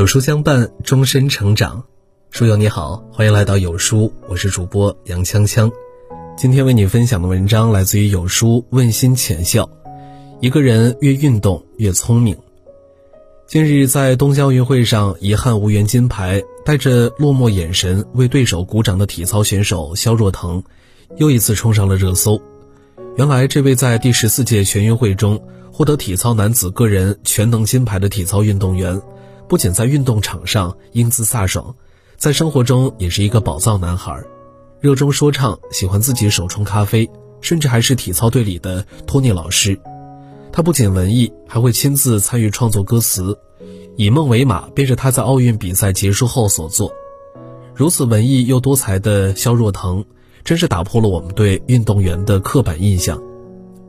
有书相伴，终身成长。书友你好，欢迎来到有书，我是主播杨锵锵。今天为你分享的文章来自于有书问心浅笑。一个人越运动越聪明。近日在东京奥运会上遗憾无缘金牌，带着落寞眼神为对手鼓掌的体操选手肖若腾，又一次冲上了热搜。原来，这位在第十四届全运会中获得体操男子个人全能金牌的体操运动员。不仅在运动场上英姿飒爽，在生活中也是一个宝藏男孩，热衷说唱，喜欢自己手冲咖啡，甚至还是体操队里的托尼老师。他不仅文艺，还会亲自参与创作歌词，以梦为马便是他在奥运比赛结束后所作。如此文艺又多才的肖若腾，真是打破了我们对运动员的刻板印象。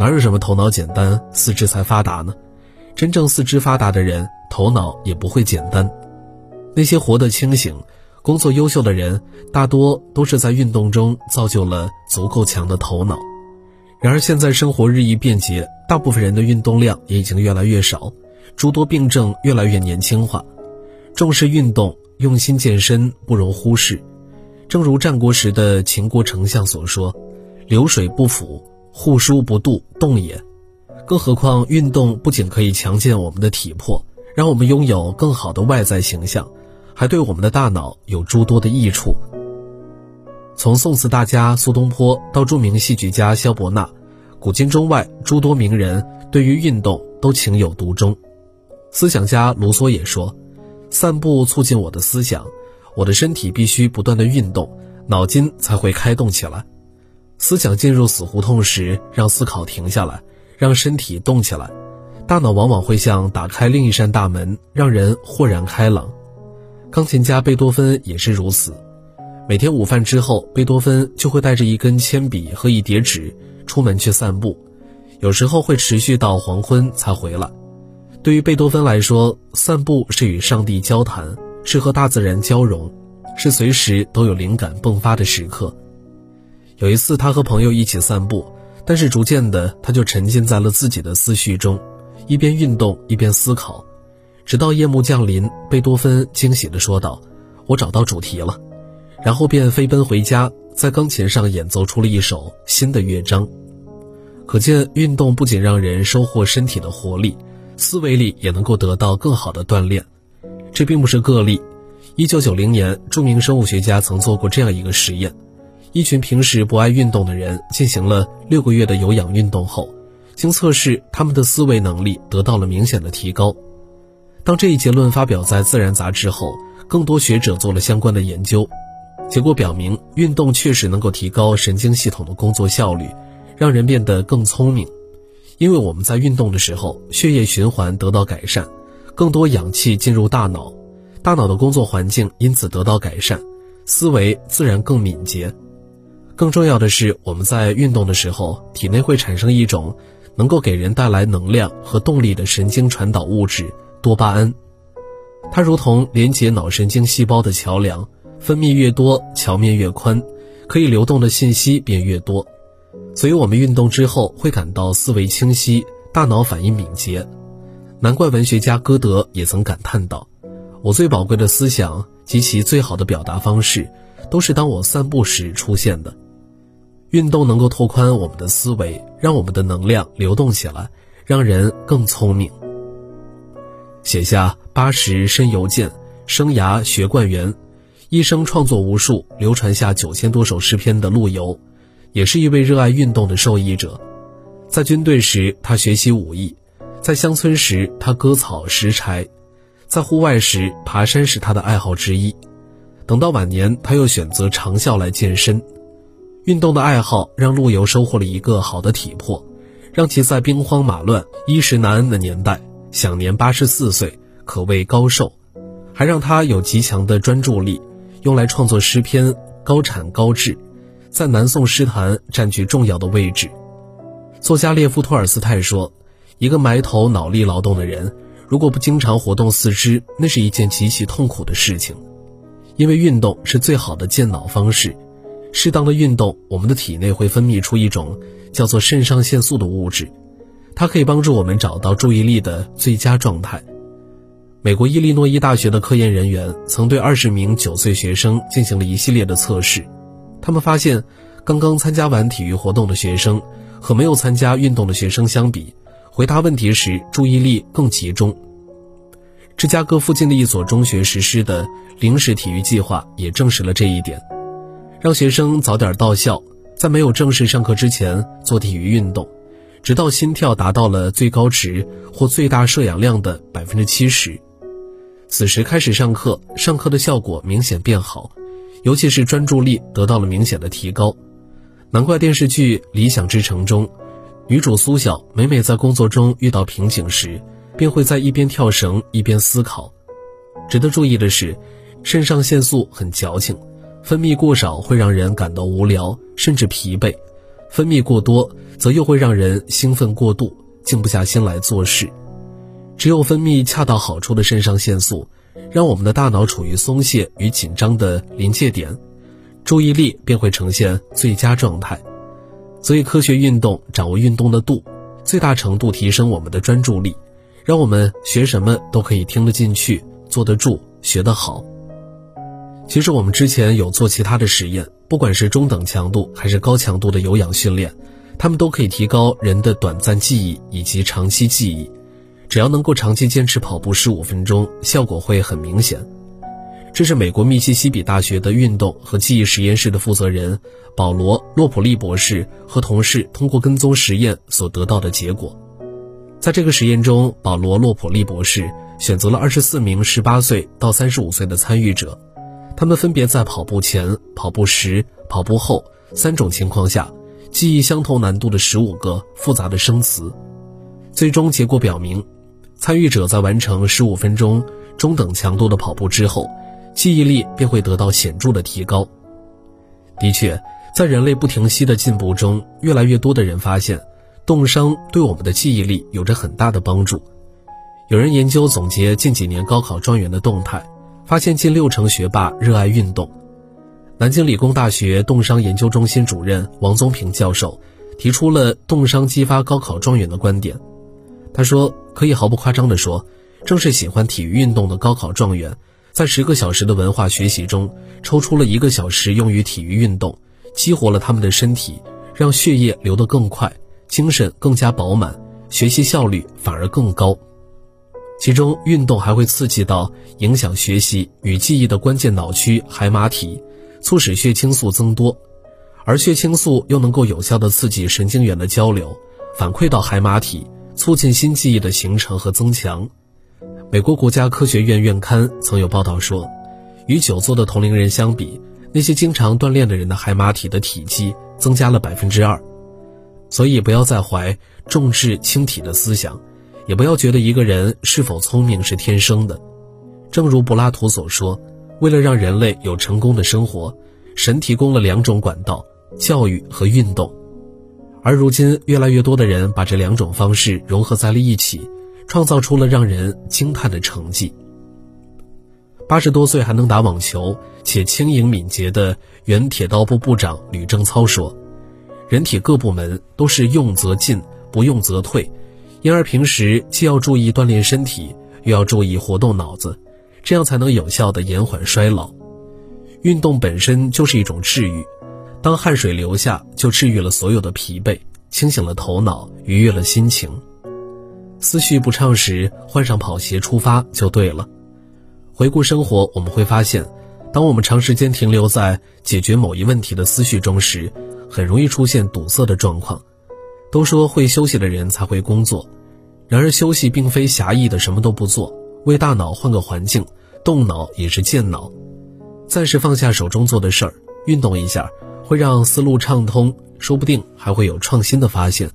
哪有什么头脑简单，四肢才发达呢？真正四肢发达的人。头脑也不会简单，那些活得清醒、工作优秀的人，大多都是在运动中造就了足够强的头脑。然而，现在生活日益便捷，大部分人的运动量也已经越来越少，诸多病症越来越年轻化。重视运动、用心健身不容忽视。正如战国时的秦国丞相所说：“流水不腐，户枢不蠹，动也。”更何况，运动不仅可以强健我们的体魄。让我们拥有更好的外在形象，还对我们的大脑有诸多的益处。从宋词大家苏东坡到著名戏剧家萧伯纳，古今中外诸多名人对于运动都情有独钟。思想家卢梭也说：“散步促进我的思想，我的身体必须不断的运动，脑筋才会开动起来。思想进入死胡同时，让思考停下来，让身体动起来。”大脑往往会像打开另一扇大门，让人豁然开朗。钢琴家贝多芬也是如此。每天午饭之后，贝多芬就会带着一根铅笔和一叠纸出门去散步，有时候会持续到黄昏才回来。对于贝多芬来说，散步是与上帝交谈，是和大自然交融，是随时都有灵感迸发的时刻。有一次，他和朋友一起散步，但是逐渐的，他就沉浸在了自己的思绪中。一边运动一边思考，直到夜幕降临，贝多芬惊喜地说道：“我找到主题了。”然后便飞奔回家，在钢琴上演奏出了一首新的乐章。可见，运动不仅让人收获身体的活力，思维力也能够得到更好的锻炼。这并不是个例。一九九零年，著名生物学家曾做过这样一个实验：一群平时不爱运动的人进行了六个月的有氧运动后。经测试，他们的思维能力得到了明显的提高。当这一结论发表在《自然》杂志后，更多学者做了相关的研究，结果表明，运动确实能够提高神经系统的工作效率，让人变得更聪明。因为我们在运动的时候，血液循环得到改善，更多氧气进入大脑，大脑的工作环境因此得到改善，思维自然更敏捷。更重要的是，我们在运动的时候，体内会产生一种。能够给人带来能量和动力的神经传导物质多巴胺，它如同连接脑神经细胞的桥梁，分泌越多，桥面越宽，可以流动的信息便越多。所以，我们运动之后会感到思维清晰，大脑反应敏捷。难怪文学家歌德也曾感叹道：“我最宝贵的思想及其最好的表达方式，都是当我散步时出现的。”运动能够拓宽我们的思维，让我们的能量流动起来，让人更聪明。写下八十身犹健，生涯学贯元，一生创作无数，流传下九千多首诗篇的陆游，也是一位热爱运动的受益者。在军队时，他学习武艺；在乡村时，他割草拾柴；在户外时，爬山是他的爱好之一。等到晚年，他又选择长啸来健身。运动的爱好让陆游收获了一个好的体魄，让其在兵荒马乱、衣食难安的年代，享年八十四岁，可谓高寿，还让他有极强的专注力，用来创作诗篇，高产高质，在南宋诗坛占据重要的位置。作家列夫·托尔斯泰说：“一个埋头脑力劳动的人，如果不经常活动四肢，那是一件极其痛苦的事情，因为运动是最好的健脑方式。”适当的运动，我们的体内会分泌出一种叫做肾上腺素的物质，它可以帮助我们找到注意力的最佳状态。美国伊利诺伊大学的科研人员曾对二十名九岁学生进行了一系列的测试，他们发现，刚刚参加完体育活动的学生和没有参加运动的学生相比，回答问题时注意力更集中。芝加哥附近的一所中学实施的零时体育计划也证实了这一点，让学生早点到校，在没有正式上课之前做体育运动，直到心跳达到了最高值或最大摄氧量的百分之七十。此时开始上课，上课的效果明显变好，尤其是专注力得到了明显的提高。难怪电视剧《理想之城》中，女主苏晓每每在工作中遇到瓶颈时，便会在一边跳绳一边思考。值得注意的是，肾上腺素很矫情，分泌过少会让人感到无聊甚至疲惫，分泌过多则又会让人兴奋过度，静不下心来做事。只有分泌恰到好处的肾上腺素，让我们的大脑处于松懈与紧张的临界点，注意力便会呈现最佳状态。所以，科学运动掌握运动的度，最大程度提升我们的专注力，让我们学什么都可以听得进去、坐得住、学得好。其实，我们之前有做其他的实验，不管是中等强度还是高强度的有氧训练，它们都可以提高人的短暂记忆以及长期记忆。只要能够长期坚持跑步十五分钟，效果会很明显。这是美国密西西比大学的运动和记忆实验室的负责人保罗·洛普利博士和同事通过跟踪实验所得到的结果。在这个实验中，保罗·洛普利博士选择了二十四名十八岁到三十五岁的参与者，他们分别在跑步前、跑步时、跑步后三种情况下，记忆相同难度的十五个复杂的生词。最终结果表明。参与者在完成十五分钟中等强度的跑步之后，记忆力便会得到显著的提高。的确，在人类不停息的进步中，越来越多的人发现，冻伤对我们的记忆力有着很大的帮助。有人研究总结近几年高考状元的动态，发现近六成学霸热爱运动。南京理工大学冻伤研究中心主任王宗平教授提出了冻伤激发高考状元的观点。他说：“可以毫不夸张地说，正是喜欢体育运动的高考状元，在十个小时的文化学习中，抽出了一个小时用于体育运动，激活了他们的身体，让血液流得更快，精神更加饱满，学习效率反而更高。其中，运动还会刺激到影响学习与记忆的关键脑区海马体，促使血清素增多，而血清素又能够有效的刺激神经元的交流，反馈到海马体。”促进新记忆的形成和增强。美国国家科学院院刊曾有报道说，与久坐的同龄人相比，那些经常锻炼的人的海马体的体积增加了百分之二。所以，不要再怀重质轻体的思想，也不要觉得一个人是否聪明是天生的。正如柏拉图所说，为了让人类有成功的生活，神提供了两种管道：教育和运动。而如今，越来越多的人把这两种方式融合在了一起，创造出了让人惊叹的成绩。八十多岁还能打网球且轻盈敏捷的原铁道部部长吕正操说：“人体各部门都是用则进，不用则退，因而平时既要注意锻炼身体，又要注意活动脑子，这样才能有效的延缓衰老。运动本身就是一种治愈。”当汗水流下，就治愈了所有的疲惫，清醒了头脑，愉悦了心情。思绪不畅时，换上跑鞋出发就对了。回顾生活，我们会发现，当我们长时间停留在解决某一问题的思绪中时，很容易出现堵塞的状况。都说会休息的人才会工作，然而休息并非狭义的什么都不做，为大脑换个环境，动脑也是健脑。暂时放下手中做的事儿，运动一下。会让思路畅通，说不定还会有创新的发现。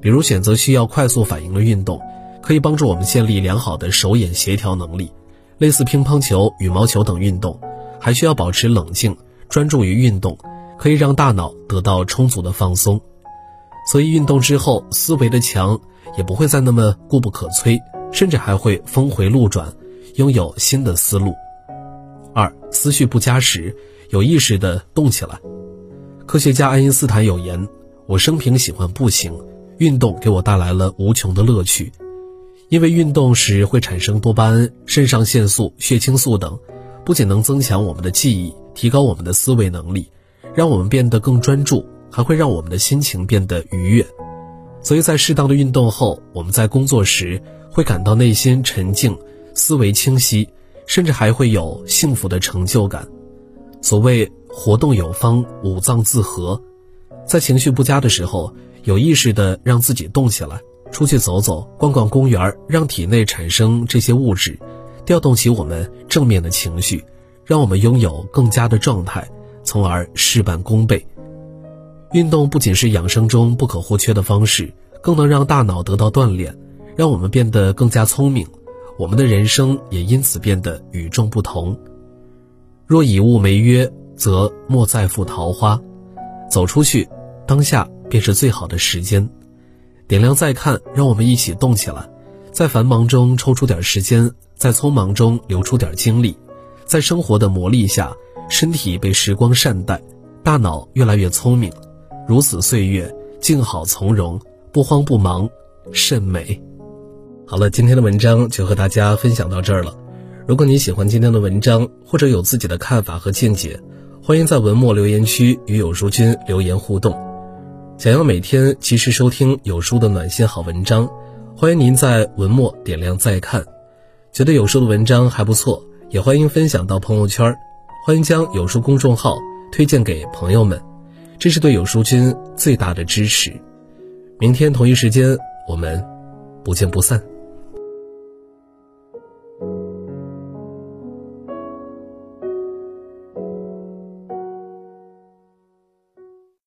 比如选择需要快速反应的运动，可以帮助我们建立良好的手眼协调能力。类似乒乓球、羽毛球等运动，还需要保持冷静、专注于运动，可以让大脑得到充足的放松。所以运动之后，思维的墙也不会再那么固不可摧，甚至还会峰回路转，拥有新的思路。二，思绪不佳时，有意识的动起来。科学家爱因斯坦有言：“我生平喜欢步行，运动给我带来了无穷的乐趣。”因为运动时会产生多巴胺、肾上腺素、血清素等，不仅能增强我们的记忆，提高我们的思维能力，让我们变得更专注，还会让我们的心情变得愉悦。所以在适当的运动后，我们在工作时会感到内心沉静、思维清晰，甚至还会有幸福的成就感。所谓活动有方，五脏自和。在情绪不佳的时候，有意识的让自己动起来，出去走走，逛逛公园，让体内产生这些物质，调动起我们正面的情绪，让我们拥有更佳的状态，从而事半功倍。运动不仅是养生中不可或缺的方式，更能让大脑得到锻炼，让我们变得更加聪明，我们的人生也因此变得与众不同。若以物为约，则莫再负桃花。走出去，当下便是最好的时间。点亮再看，让我们一起动起来，在繁忙中抽出点时间，在匆忙中留出点精力，在生活的磨砺下，身体被时光善待，大脑越来越聪明。如此岁月，静好从容，不慌不忙，甚美。好了，今天的文章就和大家分享到这儿了。如果你喜欢今天的文章，或者有自己的看法和见解，欢迎在文末留言区与有书君留言互动。想要每天及时收听有书的暖心好文章，欢迎您在文末点亮再看。觉得有书的文章还不错，也欢迎分享到朋友圈。欢迎将有书公众号推荐给朋友们。这是对有书君最大的支持。明天同一时间，我们不见不散。